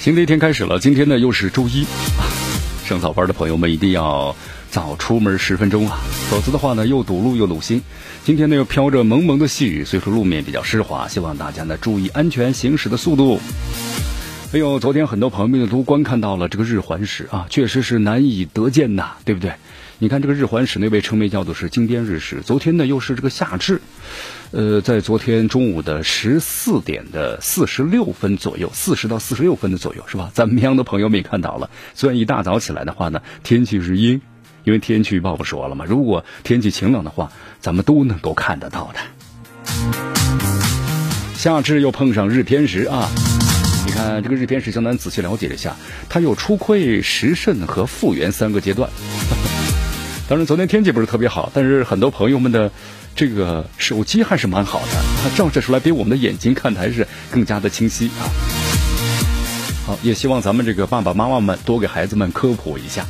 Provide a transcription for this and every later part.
新的一天开始了，今天呢又是周一，上早班的朋友们一定要早出门十分钟啊，否则的话呢又堵路又堵心。今天呢又飘着蒙蒙的细雨，所以说路面比较湿滑，希望大家呢注意安全行驶的速度。哎呦，昨天很多朋友们都观看到了这个日环食啊，确实是难以得见呐，对不对？你看这个日环食，那位称为叫做是金边日食。昨天呢又是这个夏至，呃，在昨天中午的十四点的四十六分左右，四十到四十六分的左右是吧？咱们央的朋友们也看到了。虽然一大早起来的话呢，天气是阴，因为天气预报不说了嘛。如果天气晴朗的话，咱们都能够看得到的。夏至又碰上日偏食啊！你看这个日偏食，江南仔细了解了一下，它有初亏、时肾和复原三个阶段。当然，昨天天气不是特别好，但是很多朋友们的这个手机还是蛮好的，它照射出来比我们的眼睛看的还是更加的清晰啊。好，也希望咱们这个爸爸妈妈们多给孩子们科普一下。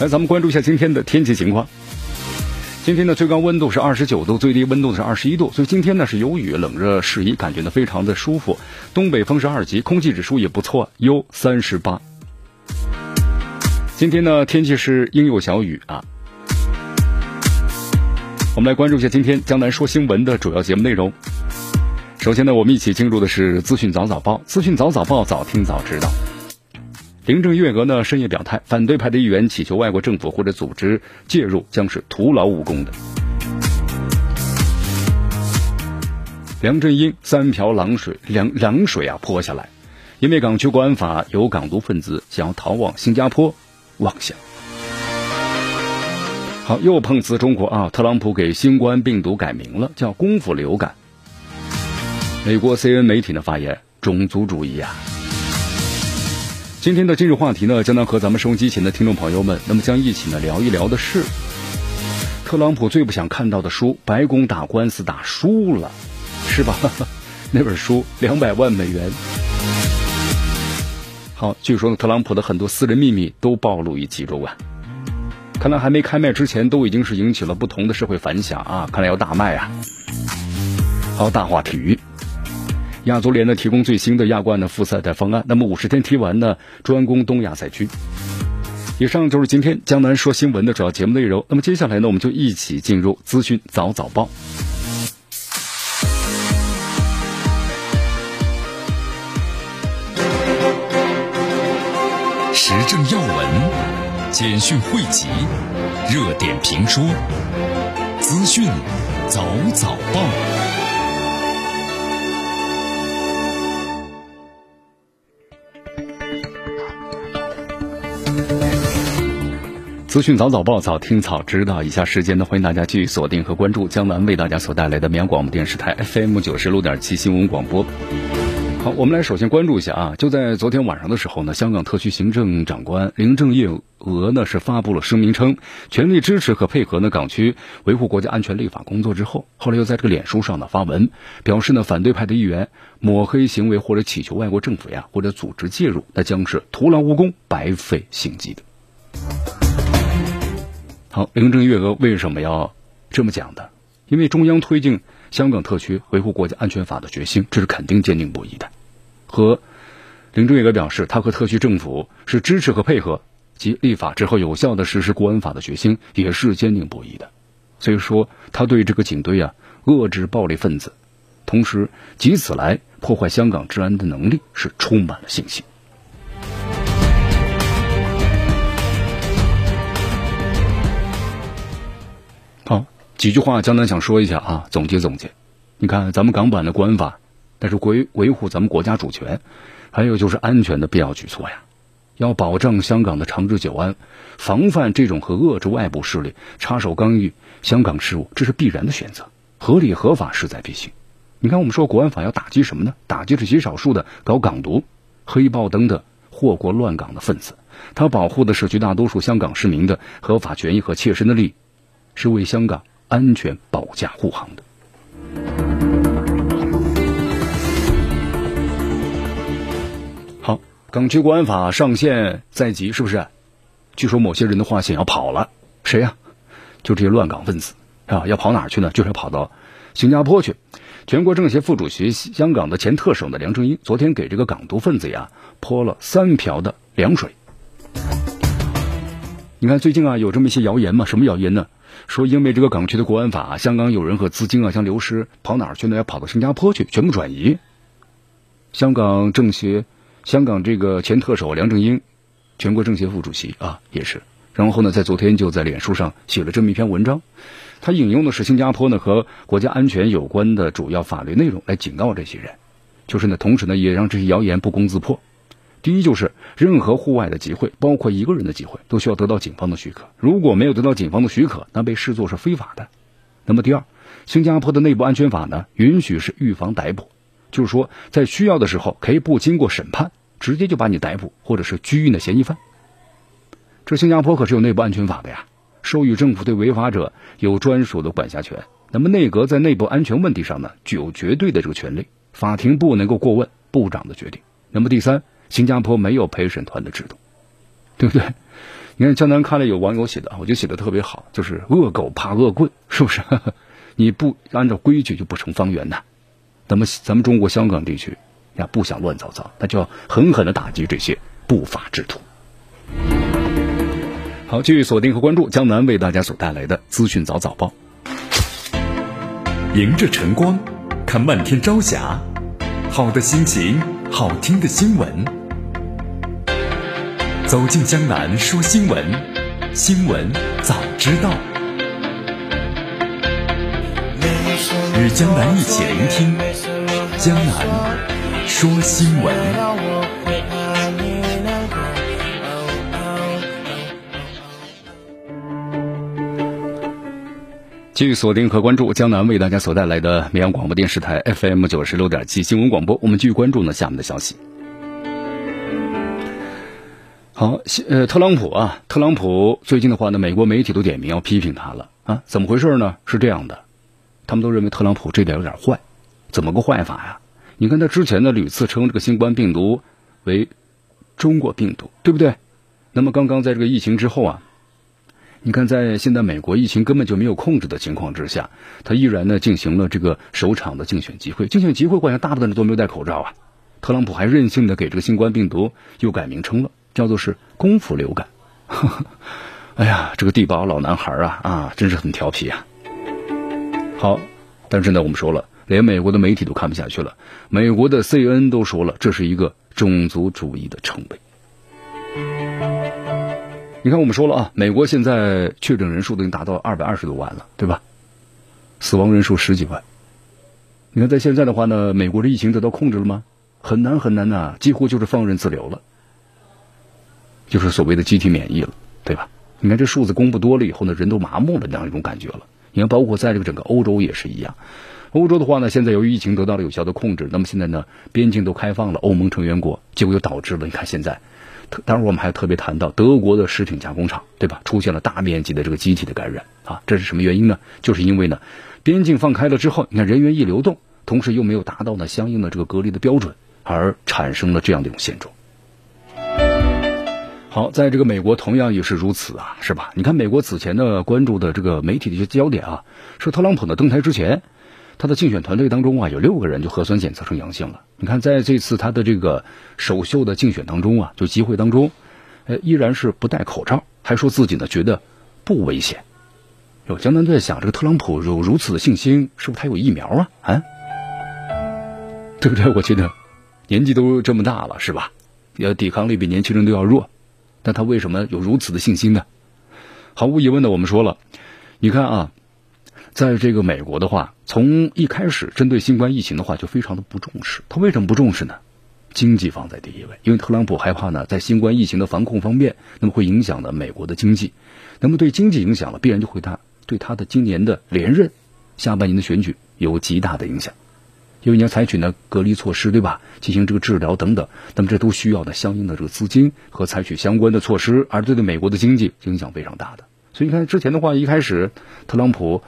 来，咱们关注一下今天的天气情况。今天的最高温度是二十九度，最低温度是二十一度，所以今天呢是有雨，冷热适宜，感觉呢非常的舒服。东北风是二级，空气指数也不错，优三十八。今天呢，天气是阴有小雨啊。我们来关注一下今天江南说新闻的主要节目内容。首先呢，我们一起进入的是资讯早早报，资讯早早报，早听早知道。林郑月娥呢深夜表态，反对派的议员祈求外国政府或者组织介入，将是徒劳无功的。梁振英三瓢冷水，凉凉水啊泼下来，因为港区国安法有港独分子想要逃往新加坡。妄想。好，又碰瓷中国啊！特朗普给新冠病毒改名了，叫功夫流感。美国 C N 媒体的发言，种族主义啊！今天的今日话题呢，将能和咱们收音机前的听众朋友们，那么将一起呢聊一聊的是，特朗普最不想看到的书，白宫打官司打输了，是吧？那本书两百万美元。好，据说呢，特朗普的很多私人秘密都暴露于其中啊。看来还没开卖之前，都已经是引起了不同的社会反响啊。看来要大卖啊。好，大话体育，亚足联呢提供最新的亚冠的复赛的方案，那么五十天踢完呢，专攻东亚赛区。以上就是今天江南说新闻的主要节目内容。那么接下来呢，我们就一起进入资讯早早报。时政要闻、简讯汇集、热点评说、资讯早早报。资讯早早报，早听早知道。以下时间呢，欢迎大家继续锁定和关注江南为大家所带来的绵阳广播电视台 FM 九十六点七新闻广播。好，我们来首先关注一下啊，就在昨天晚上的时候呢，香港特区行政长官林郑月娥呢是发布了声明称，全力支持和配合呢港区维护国家安全立法工作之后，后来又在这个脸书上呢发文，表示呢反对派的议员抹黑行为或者祈求外国政府呀或者组织介入，那将是徒劳无功、白费心机的。好，林郑月娥为什么要这么讲的？因为中央推进香港特区维护国家安全法的决心，这是肯定坚定不移的。和林郑月娥表示，他和特区政府是支持和配合及立法之后有效的实施国安法的决心，也是坚定不移的。所以说，他对这个警队啊遏制暴力分子，同时及此来破坏香港治安的能力是充满了信心。好，几句话，江南想说一下啊，总结总结。你看，咱们港版的国安法。但是维维护咱们国家主权，还有就是安全的必要举措呀，要保障香港的长治久安，防范这种和遏制外部势力插手干预香港事务，这是必然的选择，合理合法势在必行。你看，我们说国安法要打击什么呢？打击是极少数的搞港独、黑暴等等祸国乱港的分子。它保护的是绝大多数香港市民的合法权益和切身的利益，是为香港安全保驾护航的。港区国安法上线在即，是不是？据说某些人的话想要跑了，谁呀？就这些乱港分子啊！要跑哪儿去呢？就是要跑到新加坡去。全国政协副主席、香港的前特首的梁振英，昨天给这个港独分子呀泼了三瓢的凉水。你看最近啊有这么一些谣言嘛？什么谣言呢？说因为这个港区的国安法，香港有人和资金啊将流失，跑哪儿去呢？要跑到新加坡去，全部转移。香港政协、香港这个前特首梁振英。全国政协副主席啊，也是。然后呢，在昨天就在脸书上写了这么一篇文章，他引用的是新加坡呢和国家安全有关的主要法律内容来警告这些人，就是呢，同时呢也让这些谣言不攻自破。第一，就是任何户外的集会，包括一个人的集会，都需要得到警方的许可。如果没有得到警方的许可，那被视作是非法的。那么第二，新加坡的内部安全法呢，允许是预防逮捕，就是说在需要的时候可以不经过审判。直接就把你逮捕，或者是拘役的嫌疑犯。这新加坡可是有内部安全法的呀，授予政府对违法者有专属的管辖权。那么内阁在内部安全问题上呢，具有绝对的这个权利，法庭不能够过问部长的决定。那么第三，新加坡没有陪审团的制度，对不对？你看江南看了有网友写的，我觉得写的特别好，就是恶狗怕恶棍，是不是？你不按照规矩就不成方圆呐。那么咱们中国香港地区。呀，不想乱糟糟，那就要狠狠的打击这些不法之徒。好，继续锁定和关注江南为大家所带来的资讯早早报。迎着晨光，看漫天朝霞，好的心情，好听的新闻。走进江南说新闻，新闻早知道。与江南一起聆听江南。说新闻，继续锁定和关注江南为大家所带来的绵阳广播电视台 FM 九十六点七新闻广播。我们继续关注呢下面的消息。好，呃，特朗普啊，特朗普最近的话呢，美国媒体都点名要批评他了啊，怎么回事呢？是这样的，他们都认为特朗普这点有点坏，怎么个坏法呀？你看他之前呢屡次称这个新冠病毒为中国病毒，对不对？那么刚刚在这个疫情之后啊，你看在现在美国疫情根本就没有控制的情况之下，他依然呢进行了这个首场的竞选集会。竞选集会好像大部分人都没有戴口罩啊。特朗普还任性的给这个新冠病毒又改名称了，叫做是功夫流感。哎呀，这个地保老男孩啊啊，真是很调皮啊。好，但是呢，我们说了。连美国的媒体都看不下去了，美国的 C N 都说了，这是一个种族主义的称谓。你看，我们说了啊，美国现在确诊人数都已经达到二百二十多万了，对吧？死亡人数十几万。你看，在现在的话呢，美国的疫情得到控制了吗？很难很难呐，几乎就是放任自流了，就是所谓的集体免疫了，对吧？你看这数字公布多了以后呢，人都麻木了那样一种感觉了。你看，包括在这个整个欧洲也是一样。欧洲的话呢，现在由于疫情得到了有效的控制，那么现在呢，边境都开放了，欧盟成员国，结果又导致了，你看现在，当然我们还特别谈到德国的食品加工厂，对吧？出现了大面积的这个集体的感染啊，这是什么原因呢？就是因为呢，边境放开了之后，你看人员一流动，同时又没有达到呢相应的这个隔离的标准，而产生了这样的一种现状。好，在这个美国同样也是如此啊，是吧？你看美国此前的关注的这个媒体的一些焦点啊，是特朗普呢登台之前。他的竞选团队当中啊，有六个人就核酸检测成阳性了。你看，在这次他的这个首秀的竞选当中啊，就集会当中，呃，依然是不戴口罩，还说自己呢觉得不危险。有江南在想，这个特朗普有如此的信心，是不是他有疫苗啊？啊，对不对？我觉得年纪都这么大了，是吧？要抵抗力比年轻人都要弱，但他为什么有如此的信心呢？毫无疑问的，我们说了，你看啊。在这个美国的话，从一开始针对新冠疫情的话就非常的不重视。他为什么不重视呢？经济放在第一位，因为特朗普害怕呢，在新冠疫情的防控方面，那么会影响了美国的经济。那么对经济影响了，必然就会他对他的今年的连任、下半年的选举有极大的影响。因为你要采取呢隔离措施，对吧？进行这个治疗等等，那么这都需要呢相应的这个资金和采取相关的措施，而这对美国的经济影响非常大的。所以你看之前的话，一开始特朗普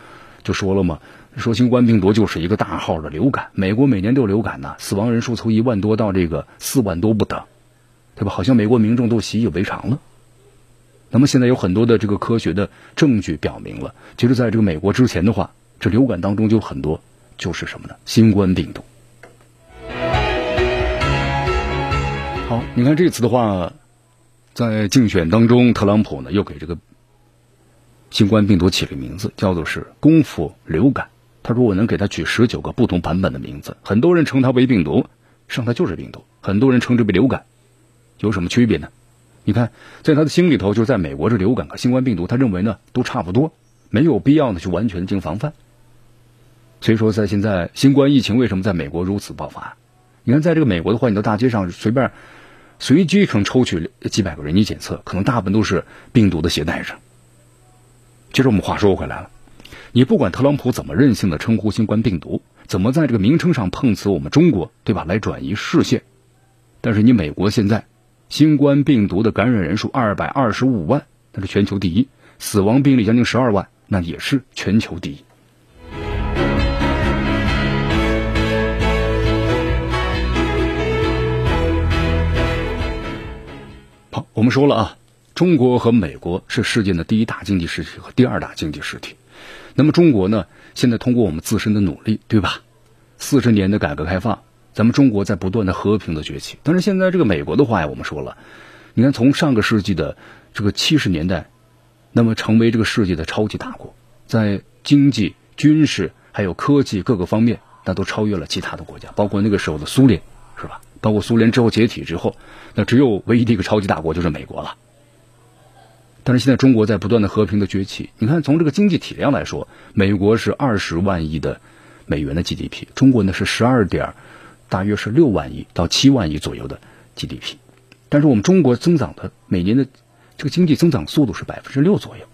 就说了嘛，说新冠病毒就是一个大号的流感，美国每年都有流感呢，死亡人数从一万多到这个四万多不等，对吧？好像美国民众都习以为常了。那么现在有很多的这个科学的证据表明了，其实在这个美国之前的话，这流感当中就很多。就是什么呢？新冠病毒。好，你看这次的话，在竞选当中，特朗普呢又给这个新冠病毒起了名字，叫做是“功夫流感”。他说：“我能给他取十九个不同版本的名字。”很多人称它为病毒，上它就是病毒；很多人称之为流感，有什么区别呢？你看，在他的心里头，就在美国这流感和新冠病毒，他认为呢都差不多，没有必要呢去完全进行防范。所以说，在现在新冠疫情为什么在美国如此爆发？你看，在这个美国的话，你到大街上随便随机可能抽取几百个人，你检测，可能大部分都是病毒的携带者。其实我们话说回来了，你不管特朗普怎么任性的称呼新冠病毒，怎么在这个名称上碰瓷我们中国，对吧？来转移视线，但是你美国现在新冠病毒的感染人数二百二十五万，那是全球第一；死亡病例将近十二万，那也是全球第一。好我们说了啊，中国和美国是世界的第一大经济实体和第二大经济实体。那么中国呢，现在通过我们自身的努力，对吧？四十年的改革开放，咱们中国在不断的和平的崛起。但是现在这个美国的话呀，我们说了，你看从上个世纪的这个七十年代，那么成为这个世界的超级大国，在经济、军事还有科技各个方面，那都超越了其他的国家，包括那个时候的苏联，是吧？包括苏联之后解体之后。那只有唯一的一个超级大国就是美国了，但是现在中国在不断的和平的崛起。你看，从这个经济体量来说，美国是二十万亿的美元的 GDP，中国呢是十二点，大约是六万亿到七万亿左右的 GDP。但是我们中国增长的每年的这个经济增长速度是百分之六左右，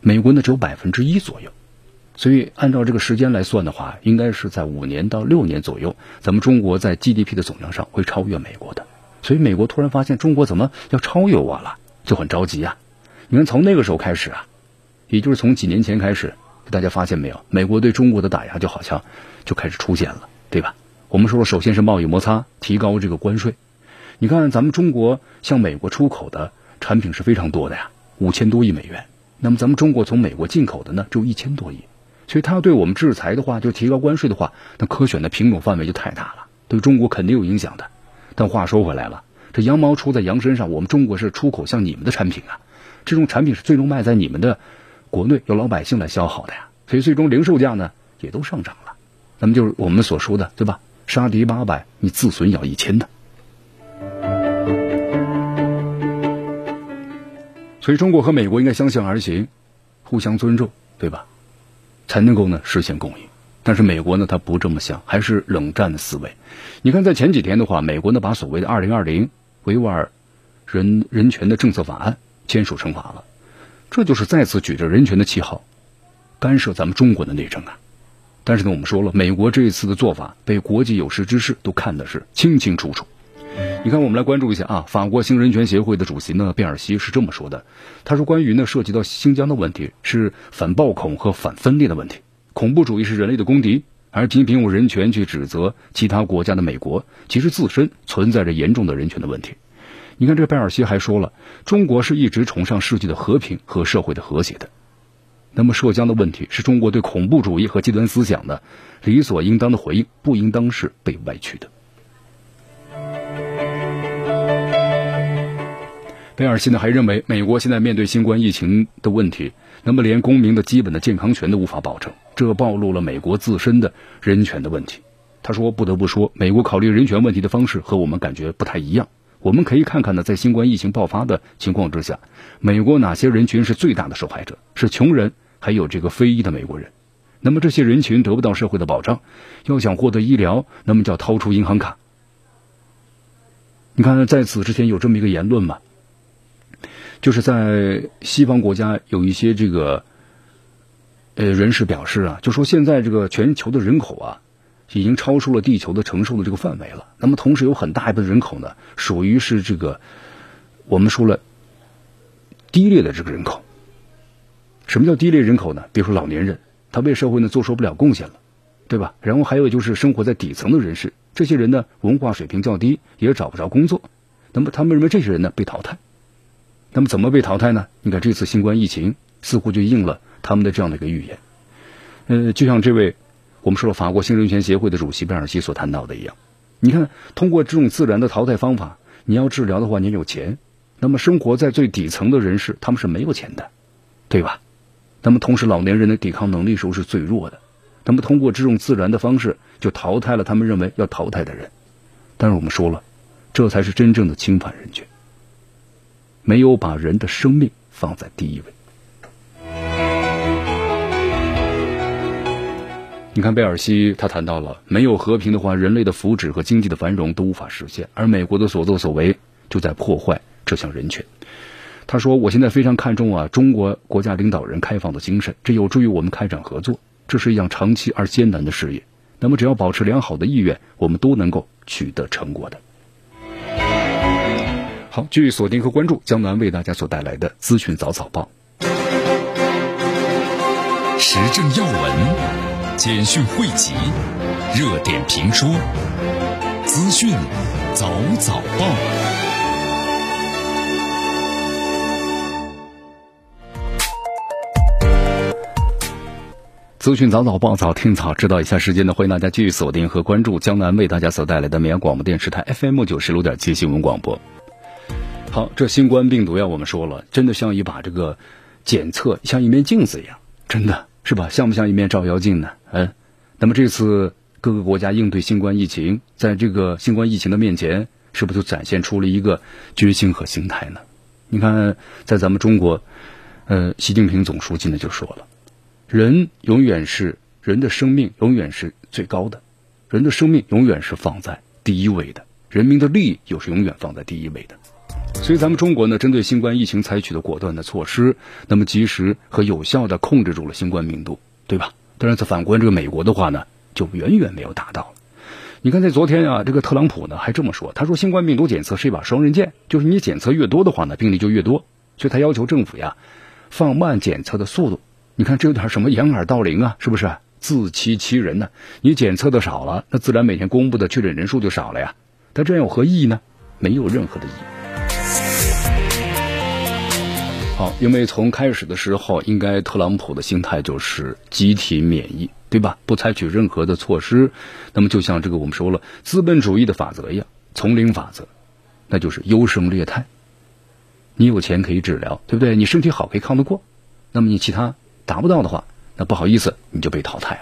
美国呢只有百分之一左右。所以按照这个时间来算的话，应该是在五年到六年左右，咱们中国在 GDP 的总量上会超越美国的。所以美国突然发现中国怎么要超越我了，就很着急啊！你看从那个时候开始啊，也就是从几年前开始，大家发现没有，美国对中国的打压就好像就开始出现了，对吧？我们说，首先是贸易摩擦，提高这个关税。你看咱们中国向美国出口的产品是非常多的呀，五千多亿美元。那么咱们中国从美国进口的呢，只有一千多亿。所以，他对我们制裁的话，就提高关税的话，那可选的品种范围就太大了，对中国肯定有影响的。但话说回来了，这羊毛出在羊身上，我们中国是出口向你们的产品啊，这种产品是最终卖在你们的国内，由老百姓来消耗的呀。所以，最终零售价呢也都上涨了。那么就是我们所说的，对吧？杀敌八百，你自损要一千的。所以，中国和美国应该相向而行，互相尊重，对吧？才能够呢实现共赢，但是美国呢，他不这么想，还是冷战的思维。你看，在前几天的话，美国呢把所谓的二零二零维吾尔人人权的政策法案签署成法了，这就是再次举着人权的旗号干涉咱们中国的内政啊。但是呢，我们说了，美国这一次的做法被国际有识之士都看的是清清楚楚。你看，我们来关注一下啊，法国新人权协会的主席呢，贝尔西是这么说的。他说：“关于呢涉及到新疆的问题，是反暴恐和反分裂的问题。恐怖主义是人类的公敌，而仅凭用人权去指责其他国家的美国，其实自身存在着严重的人权的问题。”你看，这贝尔西还说了，中国是一直崇尚世界的和平和社会的和谐的。那么，涉疆的问题是中国对恐怖主义和极端思想的理所应当的回应，不应当是被歪曲的。贝尔西呢还认为，美国现在面对新冠疫情的问题，那么连公民的基本的健康权都无法保证，这暴露了美国自身的人权的问题。他说：“不得不说，美国考虑人权问题的方式和我们感觉不太一样。我们可以看看呢，在新冠疫情爆发的情况之下，美国哪些人群是最大的受害者？是穷人，还有这个非裔的美国人。那么这些人群得不到社会的保障，要想获得医疗，那么就要掏出银行卡。你看，在此之前有这么一个言论吗？”就是在西方国家有一些这个呃人士表示啊，就说现在这个全球的人口啊，已经超出了地球的承受的这个范围了。那么同时有很大一部分人口呢，属于是这个我们说了低劣的这个人口。什么叫低劣人口呢？比如说老年人，他为社会呢做出不了贡献了，对吧？然后还有就是生活在底层的人士，这些人呢文化水平较低，也找不着工作。那么他们认为这些人呢被淘汰。那么怎么被淘汰呢？你看这次新冠疫情似乎就应了他们的这样的一个预言。呃，就像这位我们说了法国新人权协会的主席贝尔西所谈到的一样，你看通过这种自然的淘汰方法，你要治疗的话，你有钱。那么生活在最底层的人士，他们是没有钱的，对吧？那么同时，老年人的抵抗能力时候是最弱的。那么通过这种自然的方式，就淘汰了他们认为要淘汰的人。但是我们说了，这才是真正的侵犯人权，没有把人的生命放在第一位。你看贝尔西他谈到了，没有和平的话，人类的福祉和经济的繁荣都无法实现，而美国的所作所为就在破坏这项人权。他说：“我现在非常看重啊，中国国家领导人开放的精神，这有助于我们开展合作。这是一项长期而艰难的事业。那么，只要保持良好的意愿，我们都能够取得成果的。”好，继续锁定和关注江南为大家所带来的资讯早早报，时政要闻、简讯汇集、热点评说、资讯早早报。资讯早早报早听早知道一下时间呢，欢迎大家继续锁定和关注江南为大家所带来的绵阳广播电视台 FM 九十六点七新闻广播。好，这新冠病毒呀，我们说了，真的像一把这个检测，像一面镜子一样，真的是吧？像不像一面照妖镜呢？嗯，那么这次各个国家应对新冠疫情，在这个新冠疫情的面前，是不是就展现出了一个决心和心态呢？你看，在咱们中国，呃，习近平总书记呢就说了。人永远是人的生命，永远是最高的，人的生命永远是放在第一位的，人民的利益又是永远放在第一位的。所以，咱们中国呢，针对新冠疫情采取的果断的措施，那么及时和有效的控制住了新冠病毒，对吧？但是，反观这个美国的话呢，就远远没有达到。你看，在昨天啊，这个特朗普呢还这么说，他说新冠病毒检测是一把双刃剑，就是你检测越多的话呢，病例就越多，所以他要求政府呀放慢检测的速度。你看，这有点什么掩耳盗铃啊？是不是自欺欺人呢？你检测的少了，那自然每天公布的确诊人数就少了呀。但这样有何意义呢？没有任何的意义。好，因为从开始的时候，应该特朗普的心态就是集体免疫，对吧？不采取任何的措施，那么就像这个我们说了资本主义的法则一样，丛林法则，那就是优胜劣汰。你有钱可以治疗，对不对？你身体好可以抗得过，那么你其他。达不到的话，那不好意思，你就被淘汰了。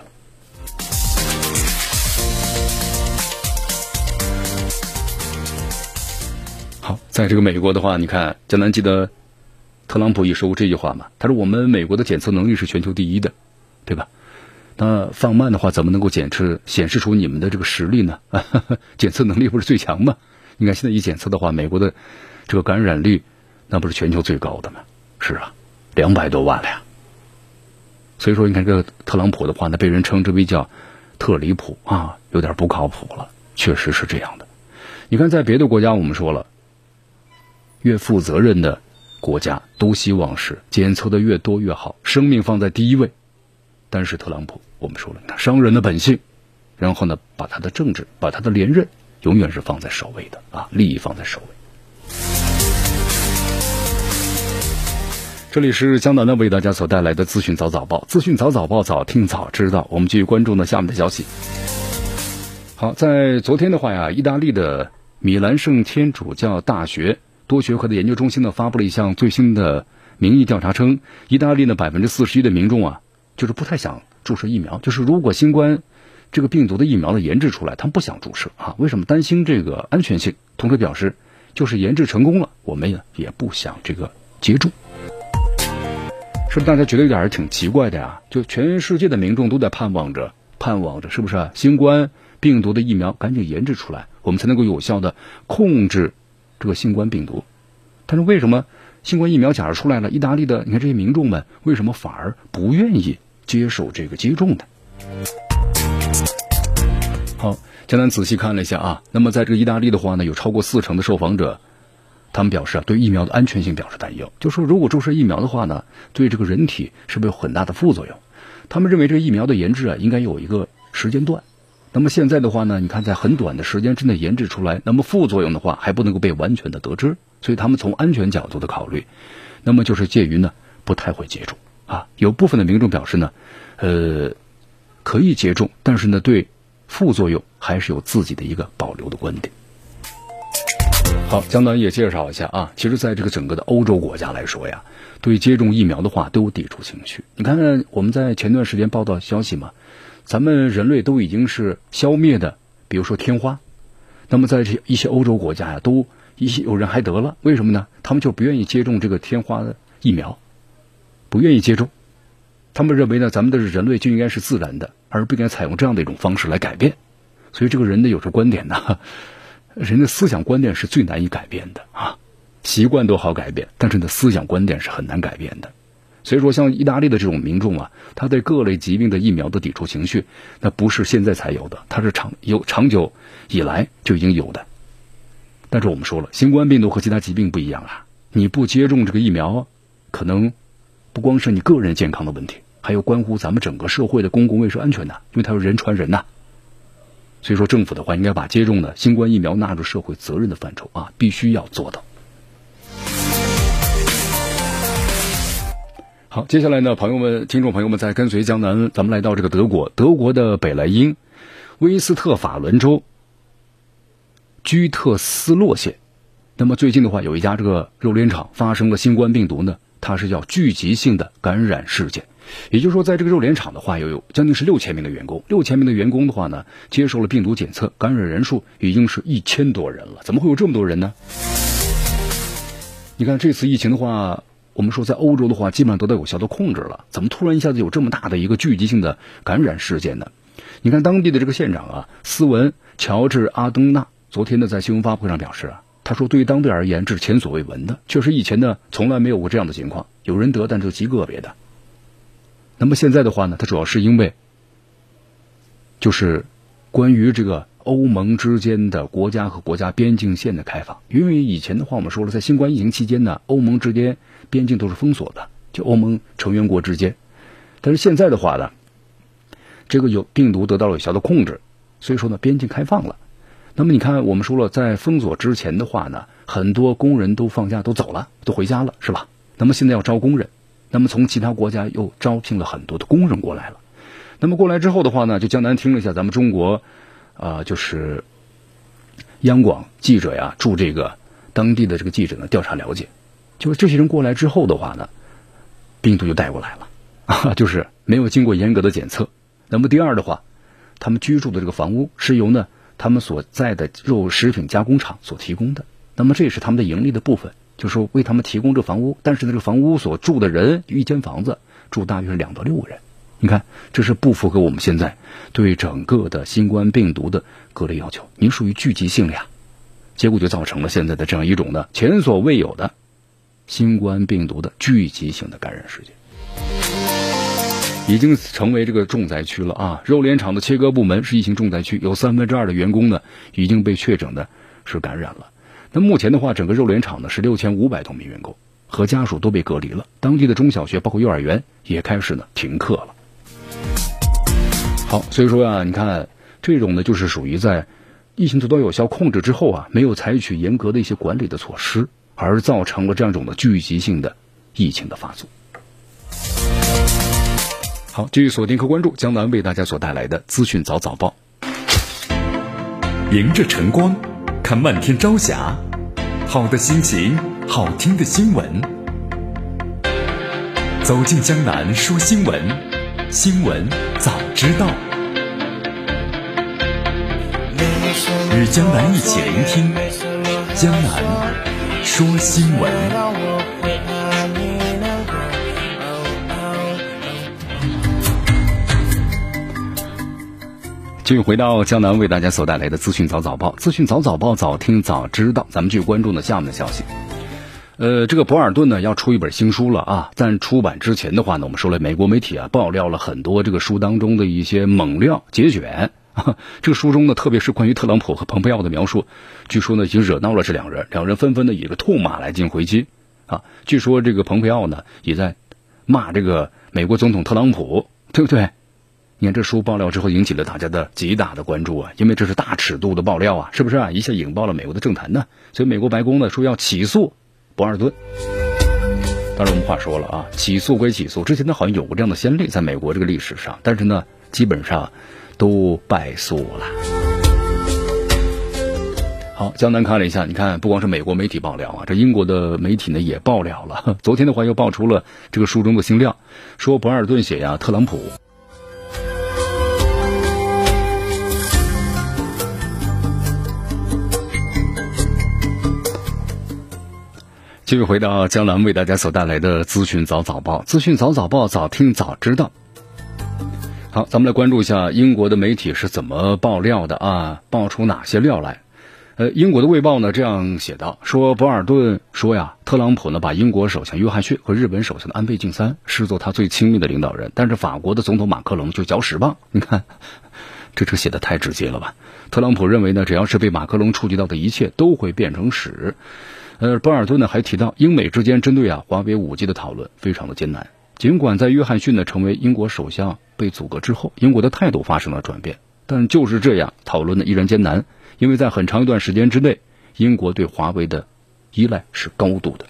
好，在这个美国的话，你看江南记得特朗普也说过这句话嘛？他说：“我们美国的检测能力是全球第一的，对吧？那放慢的话，怎么能够检测显示出你们的这个实力呢？检测能力不是最强吗？你看现在一检测的话，美国的这个感染率那不是全球最高的吗？是啊，两百多万了呀。”所以说，你看这个特朗普的话呢，被人称之为叫特离谱啊，有点不靠谱了。确实是这样的。你看，在别的国家，我们说了，越负责任的国家都希望是检测的越多越好，生命放在第一位。但是特朗普，我们说了，他商人的本性，然后呢，把他的政治，把他的连任，永远是放在首位的啊，利益放在首位。这里是江南呢为大家所带来的资讯早早报，资讯早早报早听早知道。我们继续关注呢下面的消息。好，在昨天的话呀，意大利的米兰圣天主教大学多学科的研究中心呢发布了一项最新的民意调查，称意大利呢百分之四十一的民众啊，就是不太想注射疫苗，就是如果新冠这个病毒的疫苗的研制出来，他们不想注射啊？为什么？担心这个安全性。同时表示，就是研制成功了，我们也也不想这个接种。是不是大家觉得有点挺奇怪的呀？就全世界的民众都在盼望着，盼望着，是不是？新冠病毒的疫苗赶紧研制出来，我们才能够有效的控制这个新冠病毒。但是为什么新冠疫苗假如出来了，意大利的你看这些民众们为什么反而不愿意接受这个接种呢？好，江南仔细看了一下啊，那么在这个意大利的话呢，有超过四成的受访者，他们表示啊，对疫苗的安全性表示担忧，就说如果注射疫苗的话呢，对这个人体是不是有很大的副作用？他们认为这个疫苗的研制啊，应该有一个时间段。那么现在的话呢，你看在很短的时间之内研制出来，那么副作用的话还不能够被完全的得知，所以他们从安全角度的考虑，那么就是介于呢不太会接种啊。有部分的民众表示呢，呃，可以接种，但是呢对。副作用还是有自己的一个保留的观点。好，江南也介绍一下啊，其实，在这个整个的欧洲国家来说呀，对接种疫苗的话都有抵触情绪。你看看我们在前段时间报道消息嘛，咱们人类都已经是消灭的，比如说天花，那么在这一些欧洲国家呀，都一些有人还得了，为什么呢？他们就不愿意接种这个天花的疫苗，不愿意接种。他们认为呢，咱们的人类就应该是自然的，而不应该采用这样的一种方式来改变。所以，这个人的有时观点呢，人的思想观念是最难以改变的啊。习惯都好改变，但是呢，思想观点是很难改变的。所以说，像意大利的这种民众啊，他对各类疾病的疫苗的抵触情绪，那不是现在才有的，它是长有长久以来就已经有的。但是我们说了，新冠病毒和其他疾病不一样啊，你不接种这个疫苗，可能不光是你个人健康的问题。还有关乎咱们整个社会的公共卫生安全呢，因为它是人传人呐。所以说，政府的话应该把接种的新冠疫苗纳入社会责任的范畴啊，必须要做到。好，接下来呢，朋友们、听众朋友们，在跟随江南，咱们来到这个德国，德国的北莱茵威斯特法伦州居特斯洛县。那么最近的话，有一家这个肉联厂发生了新冠病毒呢，它是叫聚集性的感染事件。也就是说，在这个肉联厂的话，有有将近是六千名的员工。六千名的员工的话呢，接受了病毒检测，感染人数已经是一千多人了。怎么会有这么多人呢？你看这次疫情的话，我们说在欧洲的话，基本上得到有效的控制了。怎么突然一下子有这么大的一个聚集性的感染事件呢？你看当地的这个县长啊，斯文乔治阿登纳昨天呢在新闻发布会上表示啊，他说对于当地而言这是前所未闻的，确实以前呢从来没有过这样的情况，有人得，但是极个别的。那么现在的话呢，它主要是因为，就是关于这个欧盟之间的国家和国家边境线的开放。因为以前的话，我们说了，在新冠疫情期间呢，欧盟之间边境都是封锁的，就欧盟成员国之间。但是现在的话呢，这个有病毒得到了有效的控制，所以说呢，边境开放了。那么你看，我们说了，在封锁之前的话呢，很多工人都放假都走了，都回家了，是吧？那么现在要招工人。那么从其他国家又招聘了很多的工人过来了。那么过来之后的话呢，就江南听了一下咱们中国，啊，就是央广记者呀，驻这个当地的这个记者呢调查了解，就是这些人过来之后的话呢，病毒就带过来了，啊，就是没有经过严格的检测。那么第二的话，他们居住的这个房屋是由呢他们所在的肉食品加工厂所提供的，那么这也是他们的盈利的部分。就是说为他们提供这房屋，但是呢，这个房屋所住的人，一间房子住大约是两到六个人。你看，这是不符合我们现在对整个的新冠病毒的隔离要求。您属于聚集性的呀，结果就造成了现在的这样一种呢前所未有的新冠病毒的聚集性的感染事件，已经成为这个重灾区了啊！肉联厂的切割部门是疫情重灾区，有三分之二的员工呢已经被确诊的是感染了。那目前的话，整个肉联厂呢是六千五百多名员工和家属都被隔离了。当地的中小学包括幼儿园也开始呢停课了。好，所以说啊，你看这种呢，就是属于在疫情得到有效控制之后啊，没有采取严格的一些管理的措施，而造成了这样一种的聚集性的疫情的发作。好，继续锁定和关注江南为大家所带来的资讯早早报，迎着晨光。看漫天朝霞，好的心情，好听的新闻。走进江南说新闻，新闻早知道。与江南一起聆听江南说新闻。继续回到江南为大家所带来的资讯早早报，资讯早早报，早听早知道。咱们继续关注呢下面的消息。呃，这个博尔顿呢要出一本新书了啊！在出版之前的话呢，我们说了，美国媒体啊爆料了很多这个书当中的一些猛料节选 这个书中呢，特别是关于特朗普和蓬佩奥的描述，据说呢已经惹恼了这两人，两人纷纷的以个痛骂来进行回击啊。据说这个蓬佩奥呢也在骂这个美国总统特朗普，对不对？你看这书爆料之后，引起了大家的极大的关注啊，因为这是大尺度的爆料啊，是不是啊？一下引爆了美国的政坛呢？所以美国白宫呢说要起诉博尔顿。当然我们话说了啊，起诉归起诉，之前呢好像有过这样的先例，在美国这个历史上，但是呢基本上都败诉了。好，江南看了一下，你看不光是美国媒体爆料啊，这英国的媒体呢也爆料了。昨天的话又爆出了这个书中的新料，说博尔顿写呀特朗普。继续回到江南为大家所带来的资讯早早报，资讯早早报，早听早知道。好，咱们来关注一下英国的媒体是怎么爆料的啊？爆出哪些料来？呃，英国的卫报呢这样写道：说博尔顿说呀，特朗普呢把英国首相约翰逊和日本首相的安倍晋三视作他最亲密的领导人，但是法国的总统马克龙就搅屎棒。你看，这这写的太直接了吧？特朗普认为呢，只要是被马克龙触及到的一切都会变成屎。呃，博尔顿呢还提到，英美之间针对啊华为五 G 的讨论非常的艰难。尽管在约翰逊呢成为英国首相被阻隔之后，英国的态度发生了转变，但就是这样，讨论呢依然艰难，因为在很长一段时间之内，英国对华为的依赖是高度的。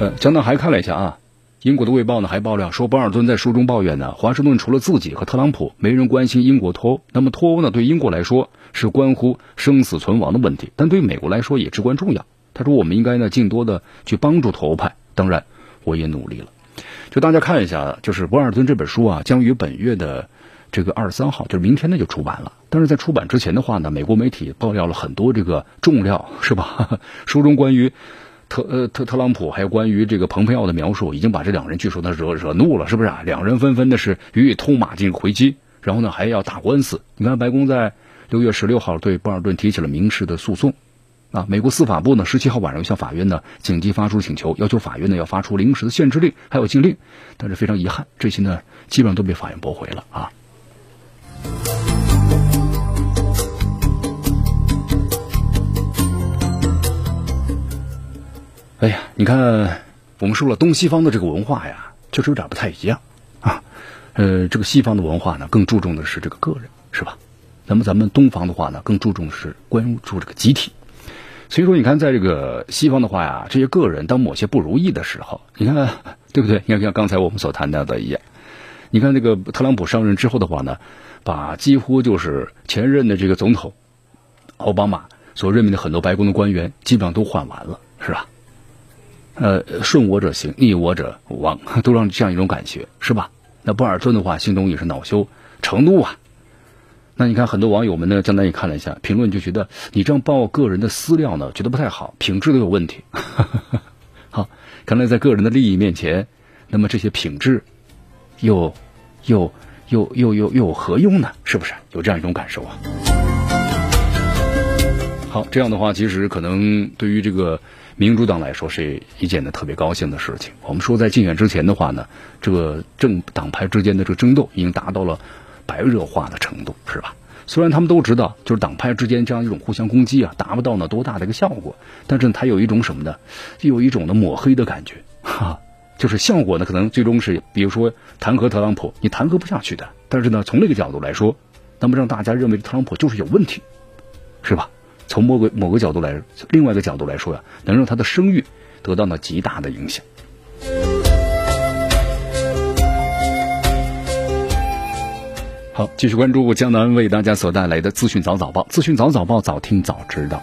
呃，江南还看了一下啊，英国的卫报呢还爆料说，博尔顿在书中抱怨呢，华盛顿除了自己和特朗普，没人关心英国脱欧。那么脱欧呢，对英国来说。是关乎生死存亡的问题，但对美国来说也至关重要。他说：“我们应该呢，尽多的去帮助脱欧派。当然，我也努力了。”就大家看一下，就是博尔顿这本书啊，将于本月的这个二十三号，就是明天呢就出版了。但是在出版之前的话呢，美国媒体爆料了很多这个重料，是吧？书中关于特呃特特朗普还有关于这个蓬佩奥的描述，已经把这两人据说呢惹惹怒了，是不是啊？两人纷纷的是予以痛骂进行回击，然后呢还要打官司。你看白宫在。六月十六号对博尔顿提起了民事的诉讼，啊，美国司法部呢十七号晚上向法院呢紧急发出请求，要求法院呢要发出临时的限制令，还有禁令，但是非常遗憾，这些呢基本上都被法院驳回了啊。哎呀，你看，我们说了东西方的这个文化呀，确实有点不太一样啊。呃，这个西方的文化呢，更注重的是这个个人，是吧？那么咱们东方的话呢，更注重是关注这个集体，所以说你看，在这个西方的话呀，这些个人当某些不如意的时候，你看对不对？你看像刚才我们所谈到的一样，你看这个特朗普上任之后的话呢，把几乎就是前任的这个总统奥巴马所任命的很多白宫的官员，基本上都换完了，是吧？呃，顺我者行，逆我者亡，都让这样一种感觉，是吧？那博尔顿的话，心中也是恼羞成怒啊。那你看，很多网友们呢，江南也看了一下评论，就觉得你这样报个人的私料呢，觉得不太好，品质都有问题。好，看来在个人的利益面前，那么这些品质又又又又又又有何用呢？是不是有这样一种感受啊？好，这样的话，其实可能对于这个民主党来说是一件呢特别高兴的事情。我们说，在竞选之前的话呢，这个政党派之间的这个争斗已经达到了。白热化的程度是吧？虽然他们都知道，就是党派之间这样一种互相攻击啊，达不到呢多大的一个效果，但是它有一种什么呢？就有一种的抹黑的感觉，哈，就是效果呢，可能最终是，比如说弹劾特朗普，你弹劾不下去的，但是呢，从那个角度来说，那么让大家认为特朗普就是有问题，是吧？从某个某个角度来，另外一个角度来说呀，能让他的声誉得到呢极大的影响。好，继续关注江南为大家所带来的资讯早早报，资讯早早报，早听早知道。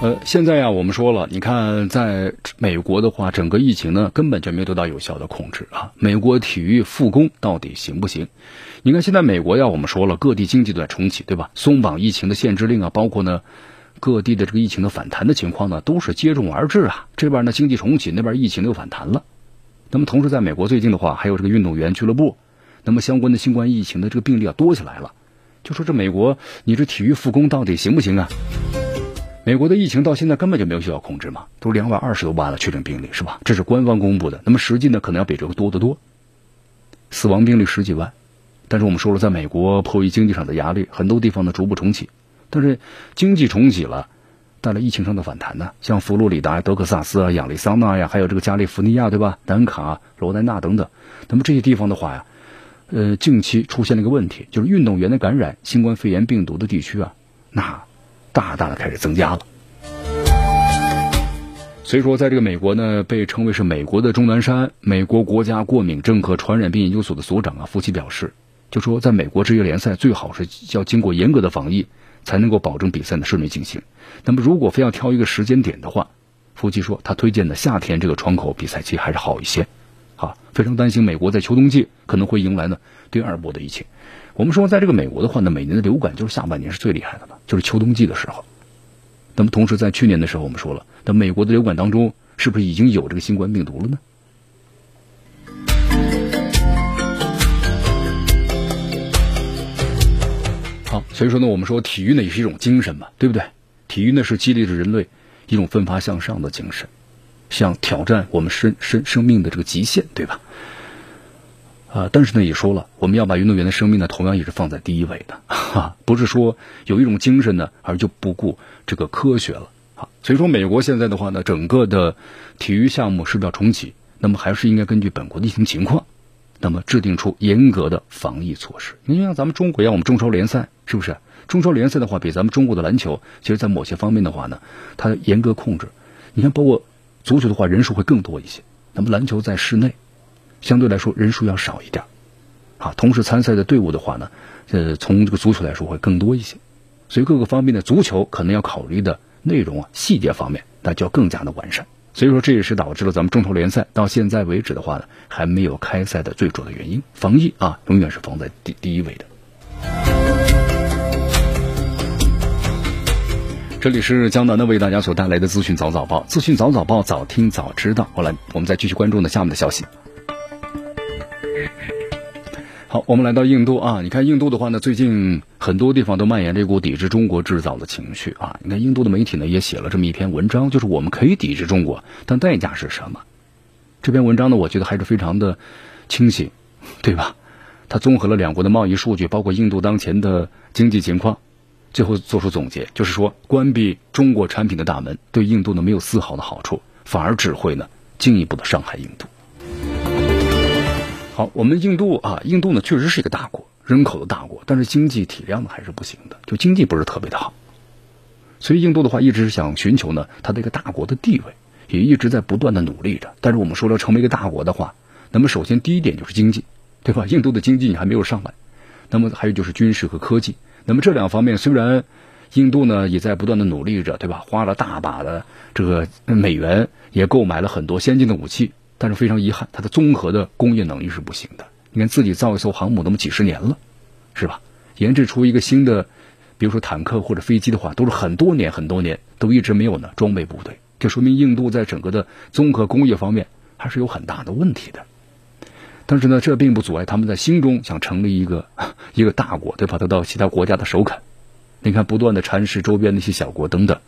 呃，现在呀，我们说了，你看，在美国的话，整个疫情呢，根本就没有得到有效的控制啊。美国体育复工到底行不行？你看，现在美国呀，我们说了，各地经济都在重启，对吧？松绑疫情的限制令啊，包括呢，各地的这个疫情的反弹的情况呢，都是接踵而至啊。这边呢，经济重启，那边疫情又反弹了。那么，同时在美国最近的话，还有这个运动员俱乐部。那么相关的新冠疫情的这个病例啊多起来了，就说这美国你这体育复工到底行不行啊？美国的疫情到现在根本就没有需要控制嘛，都两百二十多万了确诊病例是吧？这是官方公布的，那么实际呢可能要比这个多得多，死亡病例十几万，但是我们说了，在美国迫于经济上的压力，很多地方呢逐步重启。但是经济重启了，带来疫情上的反弹呢，像佛罗里达、德克萨斯啊、亚利桑那呀，还有这个加利福尼亚，对吧？南卡、罗来纳等等。那么这些地方的话呀，呃，近期出现了一个问题，就是运动员的感染新冠肺炎病毒的地区啊，那大大的开始增加了。所以说，在这个美国呢，被称为是美国的钟南山，美国国家过敏症和传染病研究所的所长啊，夫妻表示，就说在美国职业联赛最好是要经过严格的防疫，才能够保证比赛的顺利进行。那么，如果非要挑一个时间点的话，夫妻说他推荐的夏天这个窗口比赛期还是好一些。好，非常担心美国在秋冬季可能会迎来呢第二波的疫情。我们说，在这个美国的话呢，每年的流感就是下半年是最厉害的了，就是秋冬季的时候。那么，同时在去年的时候，我们说了。那美国的流感当中，是不是已经有这个新冠病毒了呢？好，所以说呢，我们说体育呢也是一种精神嘛，对不对？体育呢是激励着人类一种奋发向上的精神，像挑战我们生生生命的这个极限，对吧？啊，但是呢也说了，我们要把运动员的生命呢同样也是放在第一位的，哈，不是说有一种精神呢而就不顾这个科学了。好，所以说美国现在的话呢，整个的体育项目是不是要重启？那么还是应该根据本国的疫情情况，那么制定出严格的防疫措施。你像咱们中国要我们中超联赛，是不是？中超联赛的话，比咱们中国的篮球，其实在某些方面的话呢，它严格控制。你看，包括足球的话，人数会更多一些。那么篮球在室内，相对来说人数要少一点。啊，同时参赛的队伍的话呢，呃，从这个足球来说会更多一些。所以各个方面的足球可能要考虑的。内容啊，细节方面那就要更加的完善，所以说这也是导致了咱们中超联赛到现在为止的话呢，还没有开赛的最主要的原因。防疫啊，永远是放在第第一位的。这里是江南的为大家所带来的资讯早早报，资讯早早报，早听早知道。好来，我们再继续关注呢下面的消息。好，我们来到印度啊，你看印度的话呢，最近很多地方都蔓延这股抵制中国制造的情绪啊。你看印度的媒体呢也写了这么一篇文章，就是我们可以抵制中国，但代价是什么？这篇文章呢，我觉得还是非常的清醒，对吧？它综合了两国的贸易数据，包括印度当前的经济情况，最后做出总结，就是说关闭中国产品的大门对印度呢没有丝毫的好处，反而只会呢进一步的伤害印度。好，我们印度啊，印度呢确实是一个大国，人口的大国，但是经济体量呢还是不行的，就经济不是特别的好。所以印度的话一直想寻求呢它的一个大国的地位，也一直在不断的努力着。但是我们说了，成为一个大国的话，那么首先第一点就是经济，对吧？印度的经济还没有上来，那么还有就是军事和科技。那么这两方面虽然印度呢也在不断的努力着，对吧？花了大把的这个美元，也购买了很多先进的武器。但是非常遗憾，它的综合的工业能力是不行的。你看自己造一艘航母那么几十年了，是吧？研制出一个新的，比如说坦克或者飞机的话，都是很多年很多年都一直没有呢装备部队。这说明印度在整个的综合工业方面还是有很大的问题的。但是呢，这并不阻碍他们在心中想成立一个 一个大国，对吧？得到其他国家的首肯。你看，不断的蚕食周边那些小国等等，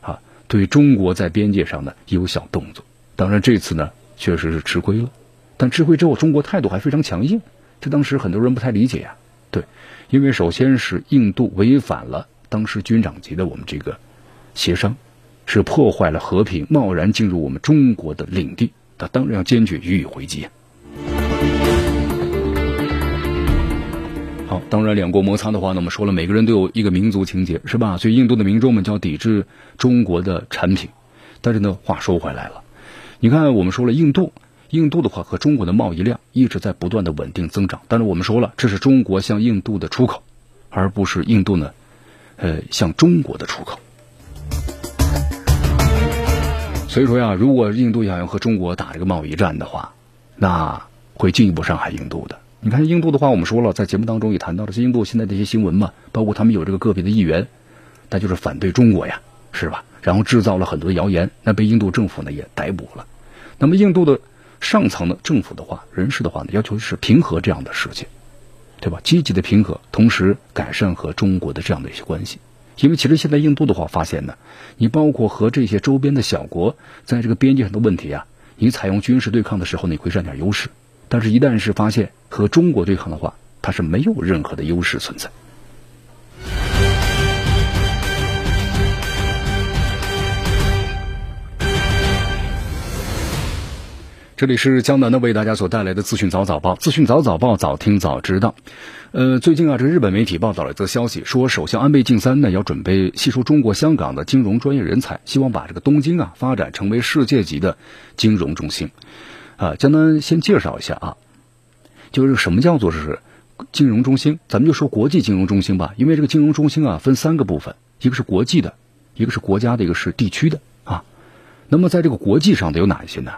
啊，对中国在边界上的有小动作。当然，这次呢。确实是吃亏了，但吃亏之后，中国态度还非常强硬，这当时很多人不太理解呀。对，因为首先是印度违反了当时军长级的我们这个协商，是破坏了和平，贸然进入我们中国的领地，他当然要坚决予以回击。当然两国摩擦的话呢，我们说了，每个人都有一个民族情结，是吧？所以印度的民众们就要抵制中国的产品，但是呢，话说回来了。你看，我们说了，印度，印度的话和中国的贸易量一直在不断的稳定增长。但是我们说了，这是中国向印度的出口，而不是印度呢，呃，向中国的出口。所以说呀，如果印度想要和中国打这个贸易战的话，那会进一步伤害印度的。你看印度的话，我们说了，在节目当中也谈到了，印度现在这些新闻嘛，包括他们有这个个别的议员，那就是反对中国呀，是吧？然后制造了很多的谣言，那被印度政府呢也逮捕了。那么印度的上层的政府的话，人士的话呢，要求是平和这样的事情，对吧？积极的平和，同时改善和中国的这样的一些关系。因为其实现在印度的话发现呢，你包括和这些周边的小国在这个边界上的问题啊，你采用军事对抗的时候，你会占点优势。但是，一旦是发现和中国对抗的话，它是没有任何的优势存在。这里是江南的为大家所带来的资讯早早报，资讯早早报，早听早知道。呃，最近啊，这日本媒体报道了一则消息，说首相安倍晋三呢要准备吸收中国香港的金融专业人才，希望把这个东京啊发展成为世界级的金融中心。啊，江南先介绍一下啊，就是什么叫做是金融中心？咱们就说国际金融中心吧，因为这个金融中心啊分三个部分，一个是国际的，一个是国家的，一个是地区的啊。那么在这个国际上的有哪一些呢？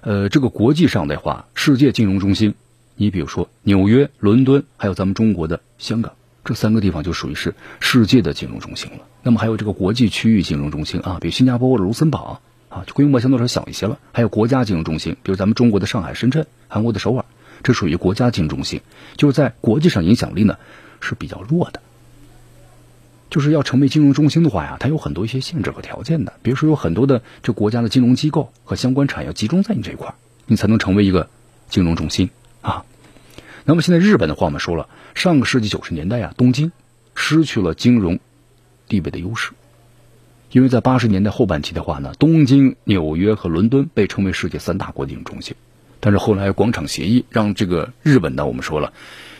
呃，这个国际上的话，世界金融中心，你比如说纽约、伦敦，还有咱们中国的香港，这三个地方就属于是世界的金融中心了。那么还有这个国际区域金融中心啊，比如新加坡或者卢森堡啊，就规模相对来说小一些了。还有国家金融中心，比如咱们中国的上海、深圳，韩国的首尔，这属于国家金融中心，就是在国际上影响力呢是比较弱的。就是要成为金融中心的话呀，它有很多一些限制和条件的。比如说，有很多的这国家的金融机构和相关产业集中在你这一块，你才能成为一个金融中心啊。那么现在日本的话，我们说了，上个世纪九十年代啊，东京失去了金融地位的优势，因为在八十年代后半期的话呢，东京、纽约和伦敦被称为世界三大国际金融中心。但是后来广场协议让这个日本呢，我们说了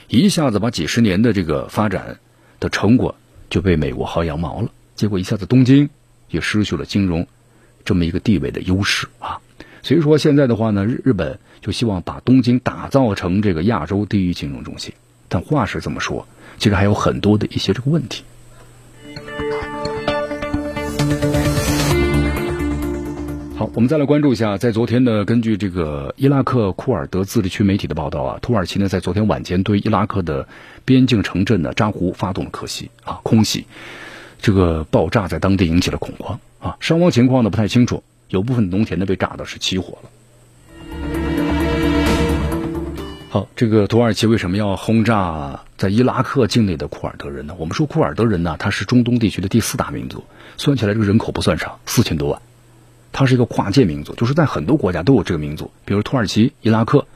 一下子把几十年的这个发展的成果。就被美国薅羊毛了，结果一下子东京也失去了金融这么一个地位的优势啊。所以说现在的话呢，日日本就希望把东京打造成这个亚洲第一金融中心。但话是这么说，其实还有很多的一些这个问题。我们再来关注一下，在昨天呢，根据这个伊拉克库尔德自治区媒体的报道啊，土耳其呢在昨天晚间对伊拉克的边境城镇呢扎胡发动了空袭啊，空袭，这个爆炸在当地引起了恐慌啊，伤亡情况呢不太清楚，有部分农田呢被炸的是起火了。好，这个土耳其为什么要轰炸在伊拉克境内的库尔德人呢？我们说库尔德人呢，他是中东地区的第四大民族，算起来这个人口不算少，四千多万。它是一个跨界民族，就是在很多国家都有这个民族，比如土耳其、伊拉克、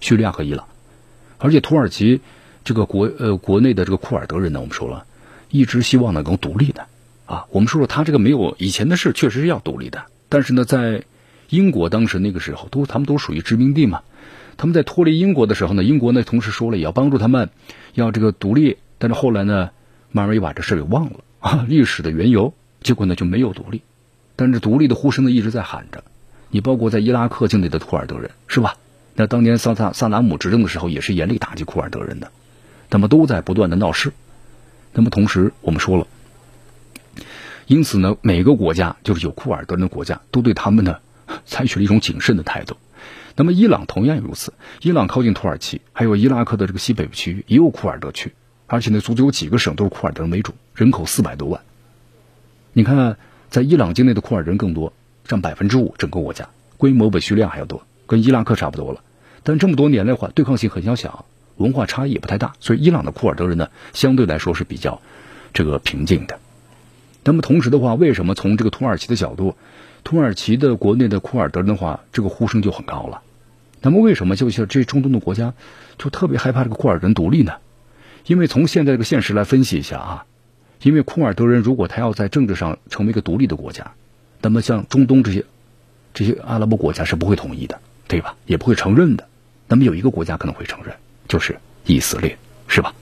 叙利亚和伊朗。而且土耳其这个国呃国内的这个库尔德人呢，我们说了，一直希望能够独立的啊。我们说说，他这个没有以前的事，确实是要独立的。但是呢，在英国当时那个时候，都他们都属于殖民地嘛。他们在脱离英国的时候呢，英国呢同时说了也要帮助他们要这个独立，但是后来呢，慢慢又把这事给忘了啊，历史的缘由，结果呢就没有独立。但是独立的呼声呢一直在喊着，你包括在伊拉克境内的库尔德人是吧？那当年萨萨萨达姆执政的时候也是严厉打击库尔德人的，那么都在不断的闹事。那么同时我们说了，因此呢，每个国家就是有库尔德人的国家都对他们呢采取了一种谨慎的态度。那么伊朗同样如此，伊朗靠近土耳其，还有伊拉克的这个西北部区域也有库尔德区，而且呢，足足有几个省都是库尔德人为主，人口四百多万。你看。在伊朗境内的库尔人更多，占百分之五，整个国家规模比叙利亚还要多，跟伊拉克差不多了。但这么多年的话，对抗性很小小，文化差异也不太大，所以伊朗的库尔德人呢，相对来说是比较这个平静的。那么同时的话，为什么从这个土耳其的角度，土耳其的国内的库尔德人的话，这个呼声就很高了？那么为什么就像这中东的国家就特别害怕这个库尔人独立呢？因为从现在这个现实来分析一下啊。因为库尔德人如果他要在政治上成为一个独立的国家，那么像中东这些这些阿拉伯国家是不会同意的，对吧？也不会承认的。那么有一个国家可能会承认，就是以色列，是吧？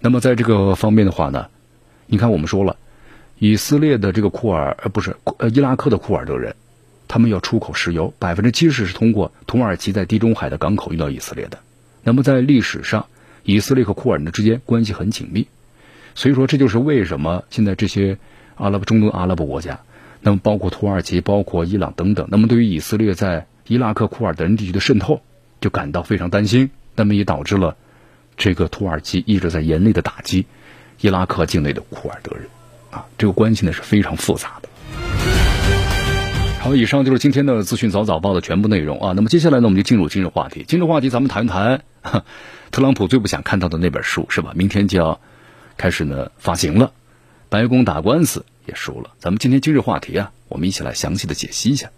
那么在这个方面的话呢，你看我们说了，以色列的这个库尔呃不是呃伊拉克的库尔德人，他们要出口石油，百分之七十是通过土耳其在地中海的港口运到以色列的。那么在历史上，以色列和库尔人之间关系很紧密。所以说，这就是为什么现在这些阿拉伯中东阿拉伯国家，那么包括土耳其、包括伊朗等等，那么对于以色列在伊拉克库尔德人地区的渗透，就感到非常担心。那么也导致了这个土耳其一直在严厉的打击伊拉克境内的库尔德人，啊，这个关系呢是非常复杂的。好，以上就是今天的资讯早早报的全部内容啊。那么接下来呢，我们就进入今日话题。今日话题，咱们谈谈特朗普最不想看到的那本书，是吧？明天就要。开始呢，发行了，白宫打官司也输了。咱们今天今日话题啊，我们一起来详细的解析一下。